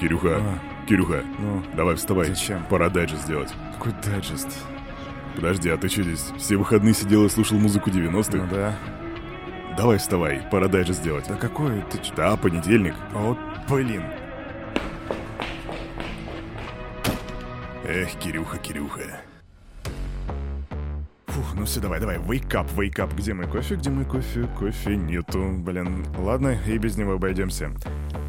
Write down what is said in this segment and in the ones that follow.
Кирюха, А. Кирюха, Ну, давай вставай. Зачем? Пора дайджест сделать. какой дайджест? Подожди, а ты что здесь? Все выходные сидел и слушал музыку 90-х? Ну да. Давай вставай, пора дайджест сделать. Да какой? Ты. Да, понедельник. Вот, блин. Эх, Кирюха, Кирюха. Фух, ну все, давай, давай, wake up, wake up. Где мой кофе, где мой кофе? Кофе нету, блин. Ладно, и без него обойдемся.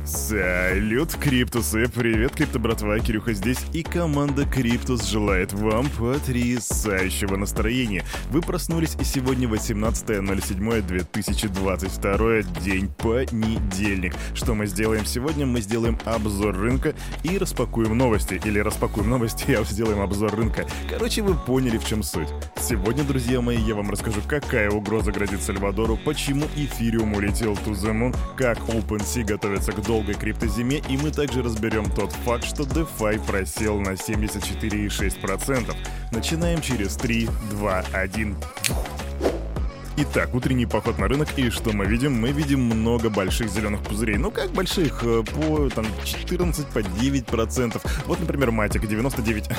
Салют, Криптусы! Привет, Крипто братва, Кирюха здесь, и команда Криптус желает вам потрясающего настроения. Вы проснулись, и сегодня 18.07.2022, день понедельник. Что мы сделаем сегодня? Мы сделаем обзор рынка и распакуем новости. Или распакуем новости, а сделаем обзор рынка. Короче, вы поняли, в чем суть. Сегодня, друзья мои, я вам расскажу, какая угроза грозит Сальвадору, почему эфириум улетел to the как OpenSea готовится к долгой криптозиме, и мы также разберем тот факт, что DeFi просел на 74,6%. Начинаем через 3, 2, 1. Итак, утренний поход на рынок, и что мы видим? Мы видим много больших зеленых пузырей. Ну как больших? Э, По там 14, по 9 процентов. Вот, например, Матик 99...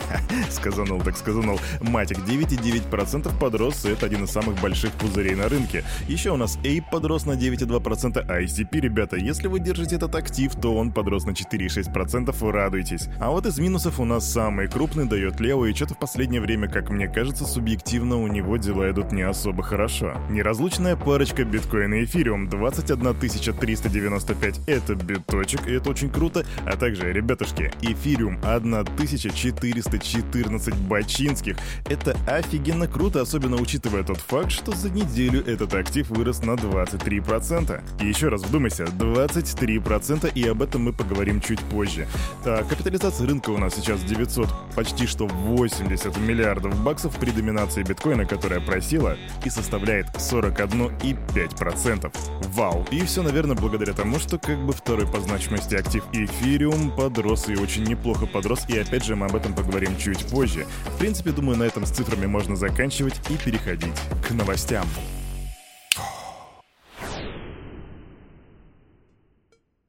сказанул так сказанул. Матик 9,9 процентов подрос, и это один из самых больших пузырей на рынке. Еще у нас Ape подрос на 9,2 процента, а ICP, ребята, если вы держите этот актив, то он подрос на 4,6 процентов, радуйтесь. А вот из минусов у нас самый крупный дает Лео, и что-то в последнее время, как мне кажется, субъективно у него дела идут не особо хорошо. Неразлучная парочка биткоин и эфириум 21 395 это биточек, и это очень круто. А также, ребятушки, эфириум 1414 бачинских. Это офигенно круто, особенно учитывая тот факт, что за неделю этот актив вырос на 23%. И еще раз вдумайся, 23%, и об этом мы поговорим чуть позже. Так, капитализация рынка у нас сейчас 900, почти что 80 миллиардов баксов при доминации биткоина, которая просила и составляет 41,5%. Вау! И все, наверное, благодаря тому, что как бы второй по значимости актив эфириум подрос и очень неплохо подрос, и опять же мы об этом поговорим чуть позже. В принципе, думаю, на этом с цифрами можно заканчивать и переходить к новостям.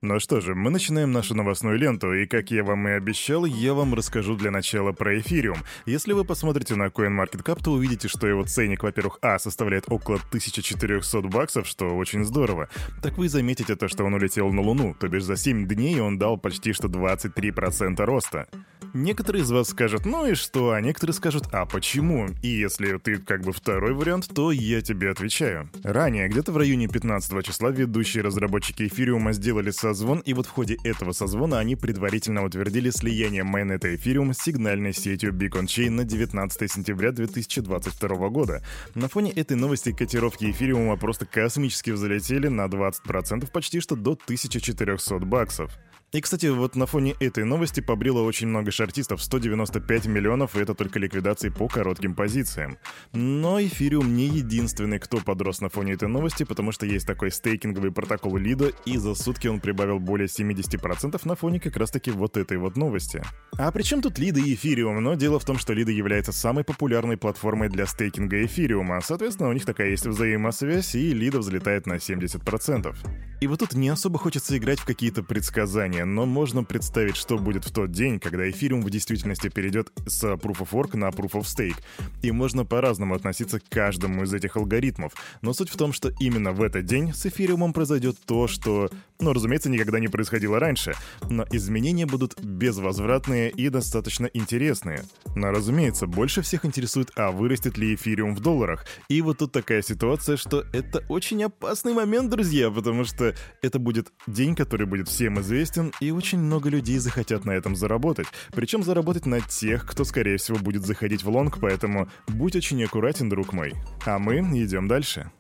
Ну что же, мы начинаем нашу новостную ленту, и как я вам и обещал, я вам расскажу для начала про эфириум. Если вы посмотрите на CoinMarketCap, то увидите, что его ценник, во-первых, а, составляет около 1400 баксов, что очень здорово. Так вы заметите то, что он улетел на Луну, то бишь за 7 дней он дал почти что 23% роста. Некоторые из вас скажут, ну и что, а некоторые скажут, а почему? И если ты как бы второй вариант, то я тебе отвечаю. Ранее, где-то в районе 15 числа, ведущие разработчики эфириума сделали созвон, и вот в ходе этого созвона они предварительно утвердили слияние майонета эфириум с сигнальной сетью Beacon Chain на 19 сентября 2022 года. На фоне этой новости котировки эфириума просто космически взлетели на 20% почти что до 1400 баксов. И, кстати, вот на фоне этой новости побрило очень много шартистов, 195 миллионов, и это только ликвидации по коротким позициям. Но эфириум не единственный, кто подрос на фоне этой новости, потому что есть такой стейкинговый протокол Лида, и за сутки он прибавил более 70% на фоне как раз-таки вот этой вот новости. А при чем тут Лида и эфириум? Но дело в том, что Лида является самой популярной платформой для стейкинга эфириума, соответственно, у них такая есть взаимосвязь, и Лида взлетает на 70%. И вот тут не особо хочется играть в какие-то предсказания, но можно представить, что будет в тот день, когда эфириум в действительности перейдет с Proof of Work на Proof of Stake. И можно по-разному относиться к каждому из этих алгоритмов. Но суть в том, что именно в этот день с эфириумом произойдет то, что, ну, разумеется, никогда не происходило раньше. Но изменения будут безвозвратные и достаточно интересные. Но, разумеется, больше всех интересует, а вырастет ли эфириум в долларах. И вот тут такая ситуация, что это очень опасный момент, друзья, потому что это будет день, который будет всем известен, и очень много людей захотят на этом заработать. Причем заработать на тех, кто, скорее всего, будет заходить в лонг, поэтому будь очень аккуратен, друг мой. А мы идем дальше.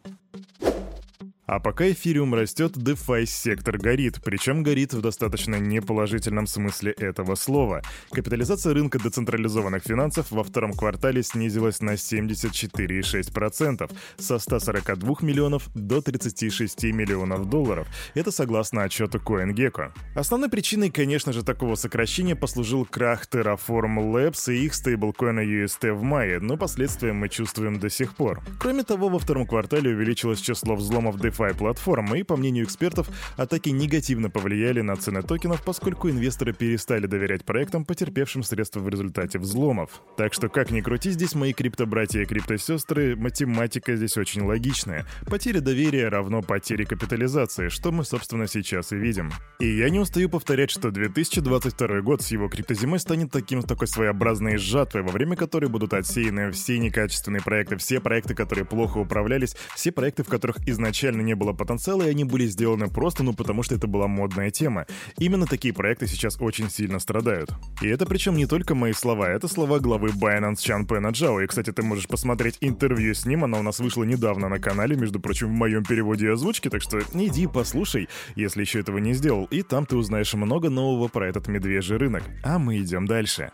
А пока эфириум растет, DeFi сектор горит, причем горит в достаточно неположительном смысле этого слова. Капитализация рынка децентрализованных финансов во втором квартале снизилась на 74,6%, со 142 миллионов до 36 миллионов долларов. Это согласно отчету CoinGecko. Основной причиной, конечно же, такого сокращения послужил крах Terraform Labs и их стейблкоина UST в мае, но последствия мы чувствуем до сих пор. Кроме того, во втором квартале увеличилось число взломов DeFi DeFi платформ, и, по мнению экспертов, атаки негативно повлияли на цены токенов, поскольку инвесторы перестали доверять проектам, потерпевшим средства в результате взломов. Так что, как ни крути, здесь мои криптобратья и криптосестры, математика здесь очень логичная. Потеря доверия равно потере капитализации, что мы, собственно, сейчас и видим. И я не устаю повторять, что 2022 год с его криптозимой станет таким такой своеобразной жатвой, во время которой будут отсеяны все некачественные проекты, все проекты, которые плохо управлялись, все проекты, в которых изначально не было потенциала, и они были сделаны просто, ну, потому что это была модная тема. Именно такие проекты сейчас очень сильно страдают. И это причем не только мои слова, это слова главы Binance Чан Пэна Джао. И, кстати, ты можешь посмотреть интервью с ним, оно у нас вышло недавно на канале, между прочим, в моем переводе и озвучке, так что иди послушай, если еще этого не сделал, и там ты узнаешь много нового про этот медвежий рынок. А мы идем дальше.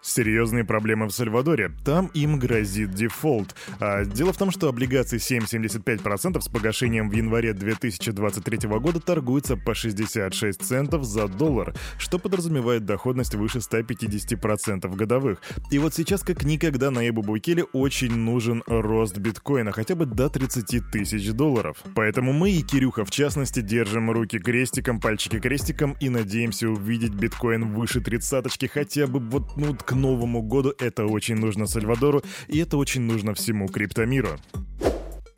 Серьезные проблемы в Сальвадоре. Там им грозит дефолт. А дело в том, что облигации 7,75% с погашением в январе 2023 года торгуются по 66 центов за доллар, что подразумевает доходность выше 150% годовых. И вот сейчас как никогда на Эбу Букеле очень нужен рост биткоина, хотя бы до 30 тысяч долларов. Поэтому мы и Кирюха в частности держим руки крестиком, пальчики крестиком и надеемся увидеть биткоин выше тридцаточки хотя бы вот ну к Новому году это очень нужно Сальвадору, и это очень нужно всему криптомиру.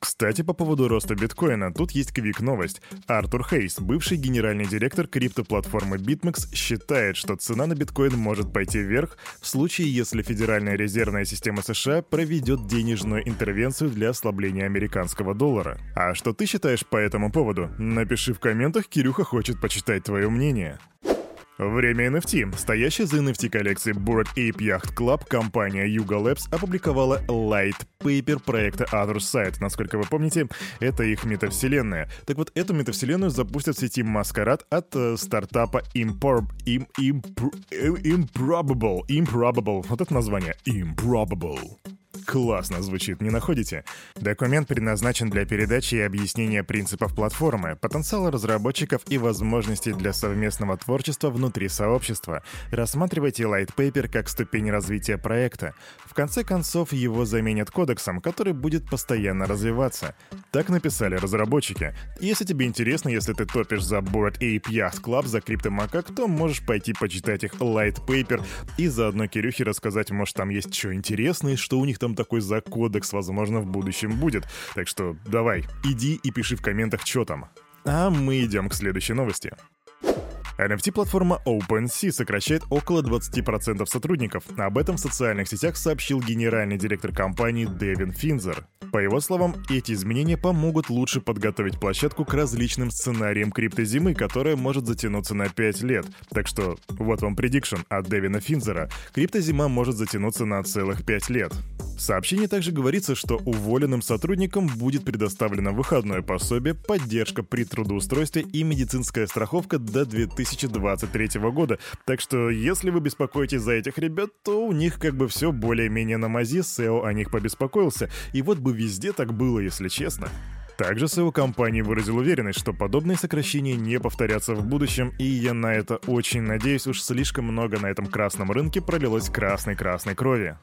Кстати, по поводу роста биткоина, тут есть квик-новость. Артур Хейс, бывший генеральный директор криптоплатформы BitMEX, считает, что цена на биткоин может пойти вверх в случае, если Федеральная резервная система США проведет денежную интервенцию для ослабления американского доллара. А что ты считаешь по этому поводу? Напиши в комментах, Кирюха хочет почитать твое мнение. Время NFT. Стоящая за NFT коллекцией Bored Ape Yacht Club компания Yuga Labs опубликовала Light Paper проекта Other Side. Насколько вы помните, это их метавселенная. Так вот, эту метавселенную запустят в сети Маскарад от э, стартапа Impor... Im... Impr... Improbable. Improbable. Вот это название. Improbable. Классно звучит, не находите? Документ предназначен для передачи и объяснения принципов платформы, потенциала разработчиков и возможностей для совместного творчества внутри сообщества. Рассматривайте Light Paper как ступень развития проекта. В конце концов, его заменят кодексом, который будет постоянно развиваться. Так написали разработчики. Если тебе интересно, если ты топишь за Board Ape Yacht Club, за CryptoMacaque, то можешь пойти почитать их Light Paper и заодно Кирюхе рассказать, может там есть что интересное, что у них там такой за кодекс, возможно, в будущем будет. Так что давай, иди и пиши в комментах, что там. А мы идем к следующей новости. NFT-платформа OpenSea сокращает около 20% сотрудников. Об этом в социальных сетях сообщил генеральный директор компании Дэвин Финзер. По его словам, эти изменения помогут лучше подготовить площадку к различным сценариям криптозимы, которая может затянуться на 5 лет. Так что вот вам предикшн от Дэвина Финзера. Криптозима может затянуться на целых 5 лет. В сообщении также говорится, что уволенным сотрудникам будет предоставлено выходное пособие, поддержка при трудоустройстве и медицинская страховка до 2023 года. Так что, если вы беспокоитесь за этих ребят, то у них как бы все более-менее на мази, SEO о них побеспокоился. И вот бы везде так было, если честно. Также SEO компании выразил уверенность, что подобные сокращения не повторятся в будущем, и я на это очень надеюсь, уж слишком много на этом красном рынке пролилось красной-красной крови.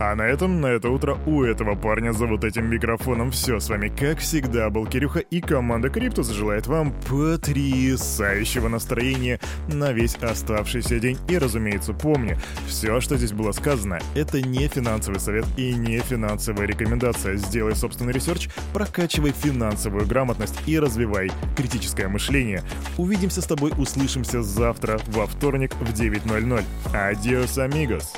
А на этом, на это утро у этого парня за вот этим микрофоном все. С вами, как всегда, был Кирюха и команда Криптус желает вам потрясающего настроения на весь оставшийся день. И, разумеется, помни, все, что здесь было сказано, это не финансовый совет и не финансовая рекомендация. Сделай собственный research, прокачивай финансовую грамотность и развивай критическое мышление. Увидимся с тобой, услышимся завтра во вторник в 9.00. Adiós, amigos!